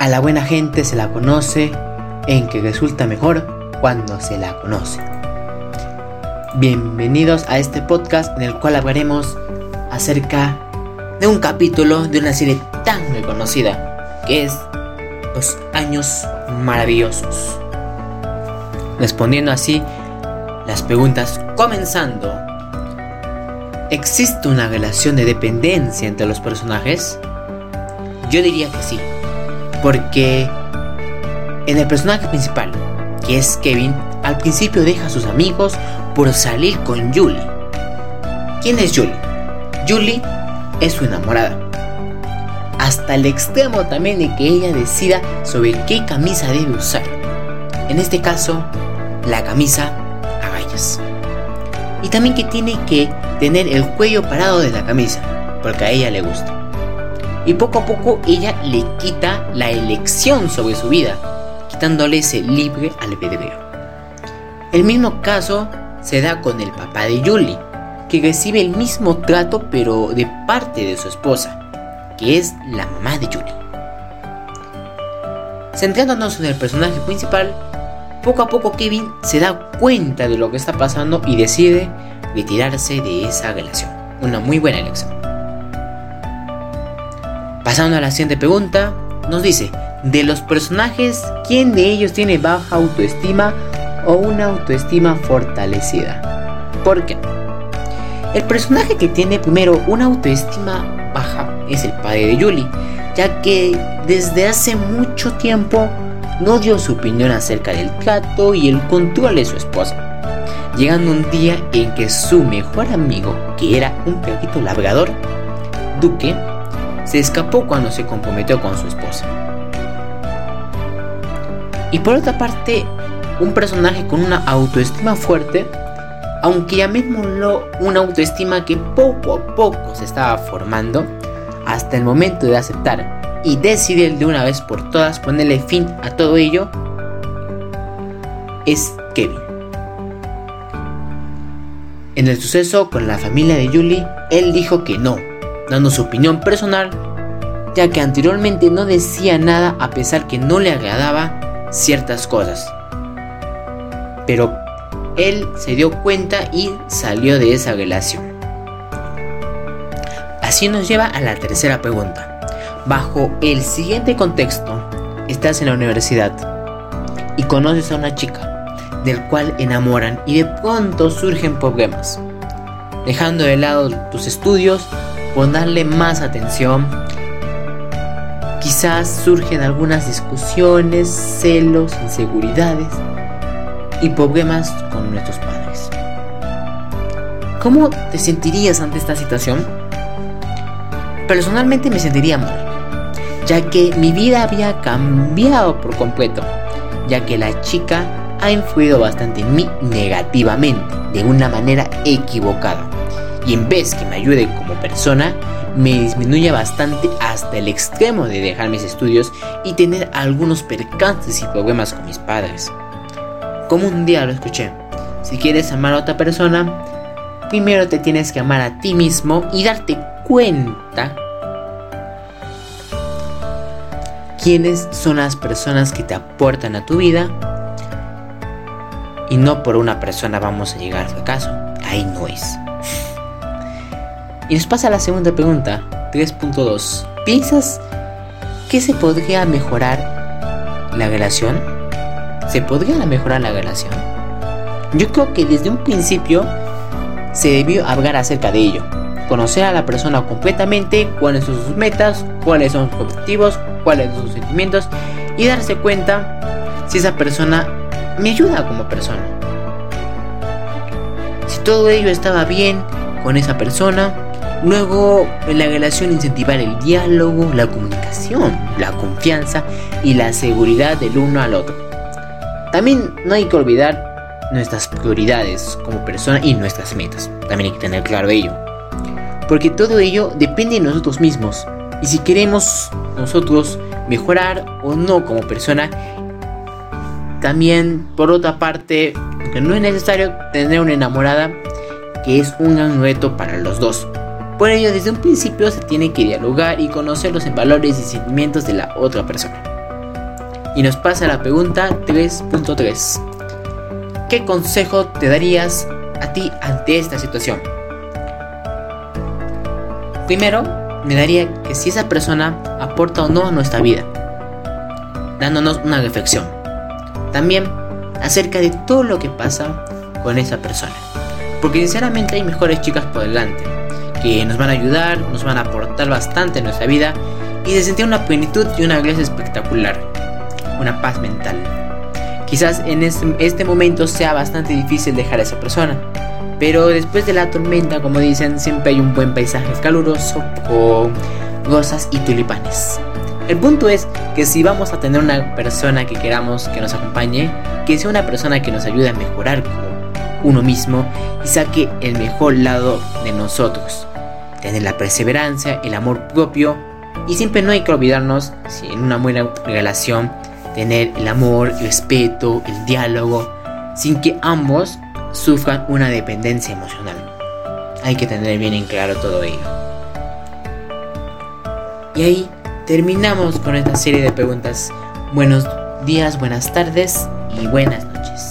A la buena gente se la conoce en que resulta mejor cuando se la conoce. Bienvenidos a este podcast en el cual hablaremos acerca de un capítulo de una serie tan reconocida que es Los Años Maravillosos. Respondiendo así las preguntas comenzando. ¿Existe una relación de dependencia entre los personajes? Yo diría que sí, porque en el personaje principal, que es Kevin, al principio deja a sus amigos por salir con Julie. ¿Quién es Julie? Julie es su enamorada. Hasta el extremo también de que ella decida sobre qué camisa debe usar. En este caso, la camisa a rayas. Y también que tiene que tener el cuello parado de la camisa, porque a ella le gusta. Y poco a poco ella le quita la elección sobre su vida, quitándole ese libre albedrío. El mismo caso se da con el papá de Julie, que recibe el mismo trato pero de parte de su esposa, que es la mamá de Julie. Centrándonos en el personaje principal, poco a poco Kevin se da cuenta de lo que está pasando y decide retirarse de esa relación. Una muy buena elección. Pasando a la siguiente pregunta, nos dice, de los personajes, ¿quién de ellos tiene baja autoestima o una autoestima fortalecida? ¿Por qué? El personaje que tiene primero una autoestima baja es el padre de Julie, ya que desde hace mucho tiempo no dio su opinión acerca del trato y el control de su esposa, llegando un día en que su mejor amigo, que era un perrito labrador, Duque, se escapó cuando se comprometió con su esposa. Y por otra parte, un personaje con una autoestima fuerte, aunque llamémoslo una autoestima que poco a poco se estaba formando, hasta el momento de aceptar y decidir de una vez por todas ponerle fin a todo ello, es Kevin. En el suceso con la familia de Julie, él dijo que no, dando su opinión personal, ya que anteriormente no decía nada a pesar que no le agradaba ciertas cosas. Pero él se dio cuenta y salió de esa relación. Así nos lleva a la tercera pregunta. Bajo el siguiente contexto, estás en la universidad y conoces a una chica del cual enamoran y de pronto surgen problemas. Dejando de lado tus estudios, por darle más atención, quizás surgen algunas discusiones, celos, inseguridades y problemas con nuestros padres. ¿Cómo te sentirías ante esta situación? Personalmente me sentiría mal ya que mi vida había cambiado por completo, ya que la chica ha influido bastante en mí negativamente, de una manera equivocada. Y en vez que me ayude como persona, me disminuye bastante hasta el extremo de dejar mis estudios y tener algunos percances y problemas con mis padres. Como un día lo escuché, si quieres amar a otra persona, primero te tienes que amar a ti mismo y darte cuenta quiénes son las personas que te aportan a tu vida y no por una persona vamos a llegar al fracaso. Ahí no es. Y nos pasa la segunda pregunta, 3.2. ¿Piensas que se podría mejorar la relación? ¿Se podría mejorar la relación? Yo creo que desde un principio se debió hablar acerca de ello. Conocer a la persona completamente, cuáles son sus metas, cuáles son sus objetivos, cuáles son sus sentimientos y darse cuenta si esa persona me ayuda como persona. Si todo ello estaba bien con esa persona, luego en la relación incentivar el diálogo, la comunicación, la confianza y la seguridad del uno al otro. También no hay que olvidar nuestras prioridades como persona y nuestras metas. También hay que tener claro ello. Porque todo ello depende de nosotros mismos. Y si queremos nosotros mejorar o no como persona, también por otra parte, que no es necesario tener una enamorada, que es un gran reto para los dos. Por ello, desde un principio se tiene que dialogar y conocer los valores y sentimientos de la otra persona. Y nos pasa la pregunta 3.3. ¿Qué consejo te darías a ti ante esta situación? Primero, me daría que si esa persona aporta o no a nuestra vida, dándonos una reflexión. También acerca de todo lo que pasa con esa persona. Porque sinceramente hay mejores chicas por delante, que nos van a ayudar, nos van a aportar bastante en nuestra vida y se sentir una plenitud y una gracia espectacular, una paz mental. Quizás en este, este momento sea bastante difícil dejar a esa persona, pero después de la tormenta, como dicen, siempre hay un buen paisaje caluroso con rosas y tulipanes. El punto es que si vamos a tener una persona que queramos que nos acompañe, que sea una persona que nos ayude a mejorar como uno mismo y saque el mejor lado de nosotros. Tener la perseverancia, el amor propio y siempre no hay que olvidarnos, si en una buena relación, tener el amor, el respeto, el diálogo, sin que ambos sufran una dependencia emocional. Hay que tener bien en claro todo ello. Y ahí terminamos con esta serie de preguntas. Buenos días, buenas tardes y buenas noches.